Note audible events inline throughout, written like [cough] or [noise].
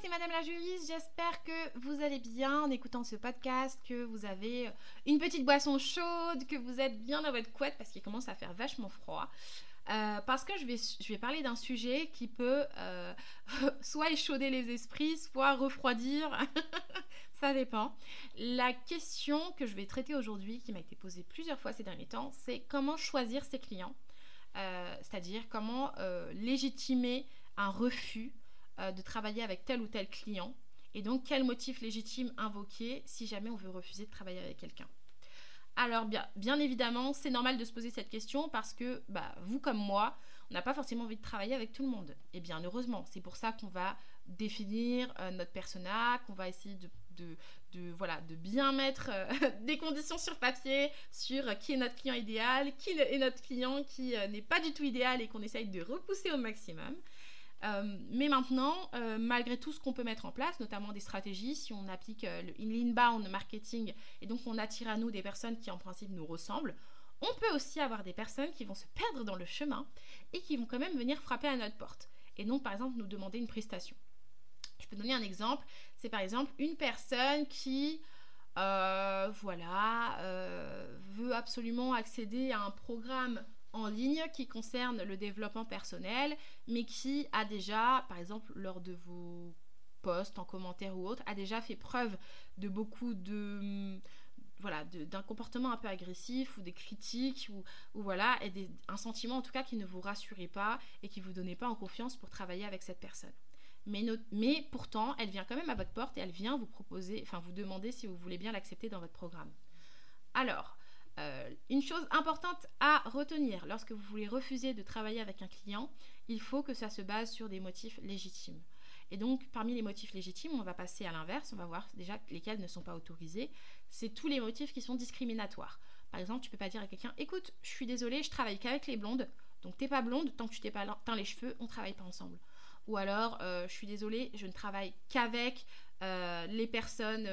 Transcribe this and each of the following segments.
c'est Madame la juriste. J'espère que vous allez bien en écoutant ce podcast, que vous avez une petite boisson chaude, que vous êtes bien dans votre couette parce qu'il commence à faire vachement froid. Euh, parce que je vais, je vais parler d'un sujet qui peut euh, [laughs] soit échauder les esprits, soit refroidir. [laughs] Ça dépend. La question que je vais traiter aujourd'hui, qui m'a été posée plusieurs fois ces derniers temps, c'est comment choisir ses clients. Euh, c'est-à-dire comment légitimer un refus euh, de travailler avec tel ou tel client et donc quel motif légitime invoquer si jamais on veut refuser de travailler avec quelqu'un? Alors bien, bien évidemment, c'est normal de se poser cette question parce que bah, vous comme moi, on n'a pas forcément envie de travailler avec tout le monde. Et bien heureusement, c'est pour ça qu'on va définir euh, notre persona, qu'on va essayer de, de, voilà, de bien mettre euh, [laughs] des conditions sur papier sur qui est notre client idéal, qui est notre client qui n'est pas du tout idéal et qu'on essaye de repousser au maximum. Euh, mais maintenant, euh, malgré tout ce qu'on peut mettre en place, notamment des stratégies, si on applique euh, le inbound marketing et donc on attire à nous des personnes qui en principe nous ressemblent, on peut aussi avoir des personnes qui vont se perdre dans le chemin et qui vont quand même venir frapper à notre porte. Et donc, par exemple, nous demander une prestation. Je peux donner un exemple. C'est par exemple une personne qui, voilà, veut absolument accéder à un programme en ligne qui concerne le développement personnel, mais qui a déjà, par exemple, lors de vos posts, en commentaire ou autre, a déjà fait preuve de beaucoup de voilà d'un comportement un peu agressif ou des critiques ou, voilà et un sentiment en tout cas qui ne vous rassurait pas et qui vous donnait pas en confiance pour travailler avec cette personne. Mais, mais pourtant, elle vient quand même à votre porte et elle vient vous proposer, enfin vous demander si vous voulez bien l'accepter dans votre programme. Alors, euh, une chose importante à retenir lorsque vous voulez refuser de travailler avec un client, il faut que ça se base sur des motifs légitimes. Et donc, parmi les motifs légitimes, on va passer à l'inverse, on va voir déjà lesquels ne sont pas autorisés. C'est tous les motifs qui sont discriminatoires. Par exemple, tu peux pas dire à quelqu'un Écoute, je suis désolée, je travaille qu'avec les blondes, donc t'es pas blonde, tant que tu t'es pas teint les cheveux, on travaille pas ensemble. Ou alors, euh, je suis désolée, je ne travaille qu'avec euh, les personnes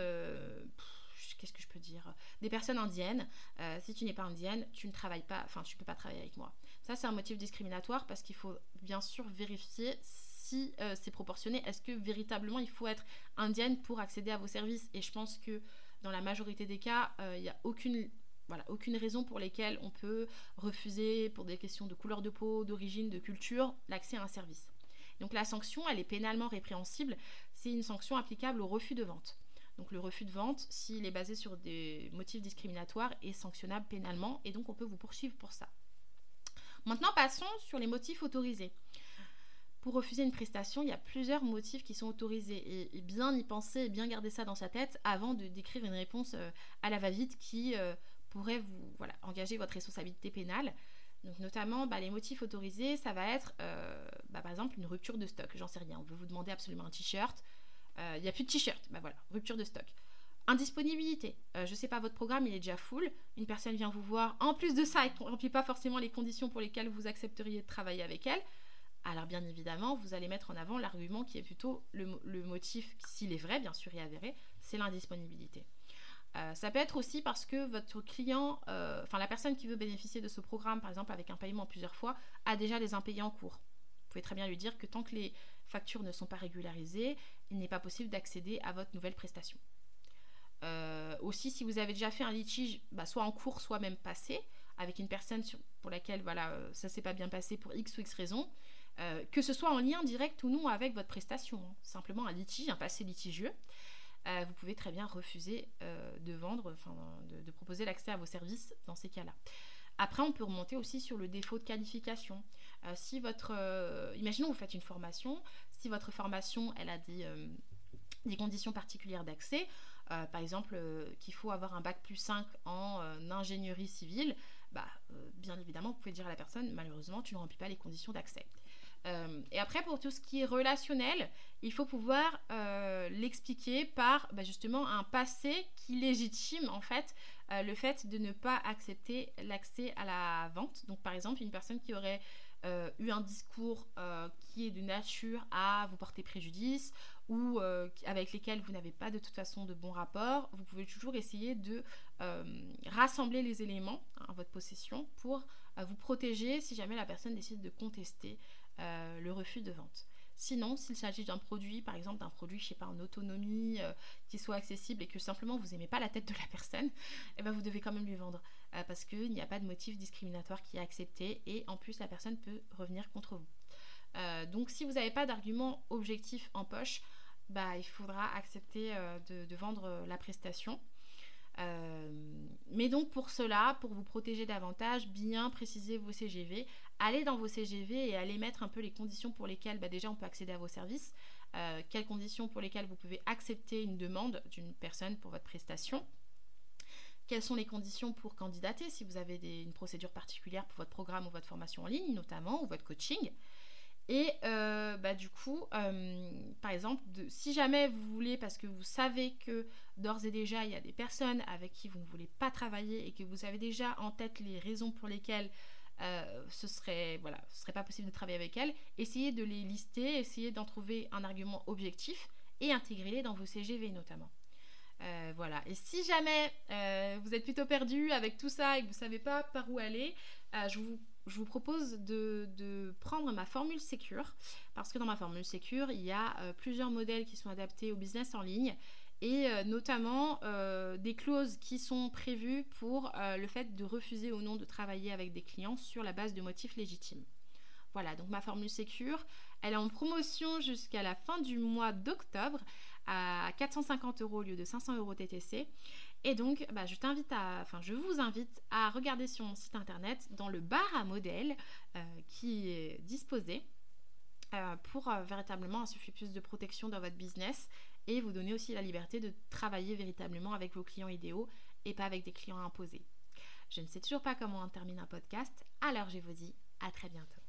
qu'est-ce que je peux dire Des personnes indiennes. Euh, si tu n'es pas indienne, tu ne travailles pas, enfin, tu peux pas travailler avec moi. Ça, c'est un motif discriminatoire parce qu'il faut bien sûr vérifier si euh, c'est proportionné. Est-ce que véritablement il faut être indienne pour accéder à vos services? Et je pense que dans la majorité des cas, euh, il n'y a aucune voilà, aucune raison pour lesquelles on peut refuser, pour des questions de couleur de peau, d'origine, de culture, l'accès à un service. Donc la sanction, elle est pénalement répréhensible. C'est une sanction applicable au refus de vente. Donc le refus de vente, s'il est basé sur des motifs discriminatoires, est sanctionnable pénalement et donc on peut vous poursuivre pour ça. Maintenant, passons sur les motifs autorisés. Pour refuser une prestation, il y a plusieurs motifs qui sont autorisés et, bien y penser et bien garder ça dans sa tête avant de décrire une réponse euh, à la va-vite qui euh, pourrait vous engager votre responsabilité pénale. Donc notamment, bah, les motifs autorisés, ça va être euh, bah, par exemple une rupture de stock. J'en sais rien. On veut vous demander absolument un t-shirt. Il euh, n'y a plus de t-shirt. Bah voilà, rupture de stock. Indisponibilité. Euh, je sais pas, votre programme il est déjà full. Une personne vient vous voir. En plus de ça, elle ne remplit pas forcément les conditions pour lesquelles vous accepteriez de travailler avec elle. Alors bien évidemment, vous allez mettre en avant l'argument qui est plutôt le, motif, s'il est vrai, bien sûr et avéré, c'est l'indisponibilité. Euh, ça peut être aussi parce que votre client, enfin la personne qui veut bénéficier de ce programme, par exemple avec un paiement plusieurs fois, a déjà des impayés en cours. Vous pouvez très bien lui dire que tant que les factures ne sont pas régularisées, il n'est pas possible d'accéder à votre nouvelle prestation. Euh, aussi, si vous avez déjà fait un litige, bah, soit en cours, soit même passé, avec une personne pour laquelle voilà, euh, ça s'est pas bien passé pour X ou X raison, euh, que ce soit en lien direct ou non avec votre prestation, hein. simplement un litige, un passé litigieux, vous pouvez très bien refuser de vendre, de, de proposer l'accès à vos services dans ces cas-là. Après, on peut remonter aussi sur le défaut de qualification. si votre, imaginons vous faites une formation, si votre formation elle a des, euh, conditions particulières d'accès, euh, par exemple euh, qu'il faut avoir un bac plus 5 en ingénierie civile, bah, bien évidemment, vous pouvez dire à la personne, malheureusement, tu ne remplis pas les conditions d'accès. Et après, pour tout ce qui est relationnel, il faut pouvoir l'expliquer par bah, justement un passé qui légitime en fait le fait de ne pas accepter l'accès à la vente. Donc par exemple, une personne qui aurait euh, eu un discours euh, qui est de nature à vous porter préjudice ou euh, avec lesquels vous n'avez pas de toute façon de bon rapport, vous pouvez toujours essayer de rassembler les éléments hein, votre possession pour vous protéger si jamais la personne décide de contester le refus de vente. Sinon, s'il s'agit d'un produit, par exemple d'un produit, je sais pas, en autonomie, euh, qui soit accessible et que simplement vous n'aimez pas la tête de la personne, [laughs] eh ben vous devez quand même lui vendre euh, parce qu'il n'y a pas de motif discriminatoire qui est accepté et en plus la personne peut revenir contre vous. Euh, donc si vous n'avez pas d'argument objectif en poche, bah, il faudra accepter de, vendre la prestation. Mais donc pour cela, pour vous protéger davantage, bien préciser vos CGV, allez dans vos CGV et allez mettre un peu les conditions pour lesquelles bah, déjà on peut accéder à vos services, euh, quelles conditions pour lesquelles vous pouvez accepter une demande d'une personne pour votre prestation, quelles sont les conditions pour candidater si vous avez une procédure particulière pour votre programme ou votre formation en ligne notamment, ou votre coaching. Et euh, bah, du coup, euh, par exemple, si jamais vous voulez, parce que vous savez que d'ores et déjà, il y a des personnes avec qui vous ne voulez pas travailler et que vous avez déjà en tête les raisons pour lesquelles euh, ce serait voilà, serait pas possible de travailler avec elles. Essayez de les lister, essayez d'en trouver un argument objectif et intégrez-les dans vos CGV notamment. Voilà. Et si jamais vous êtes plutôt perdu avec tout ça et que vous ne savez pas par où aller, je vous, je, vous, propose de, prendre ma formule Secure parce que dans ma formule Secure, il y a plusieurs modèles qui sont adaptés au business en ligne et euh, notamment euh, des clauses qui sont prévues pour euh, le fait de refuser ou non de travailler avec des clients sur la base de motifs légitimes. Voilà, donc ma formule Secure, elle est en promotion jusqu'à la fin du mois d'octobre à 450 euros au lieu de 500 euros TTC. Et donc, bah, je t'invite à, enfin, je vous invite à regarder sur mon site internet dans le bar à modèles qui est disposé pour véritablement insuffler plus de protection dans votre business et vous donner aussi la liberté de travailler véritablement avec vos clients idéaux et pas avec des clients imposés. Je ne sais toujours pas comment on termine un podcast, alors je vous dis à très bientôt.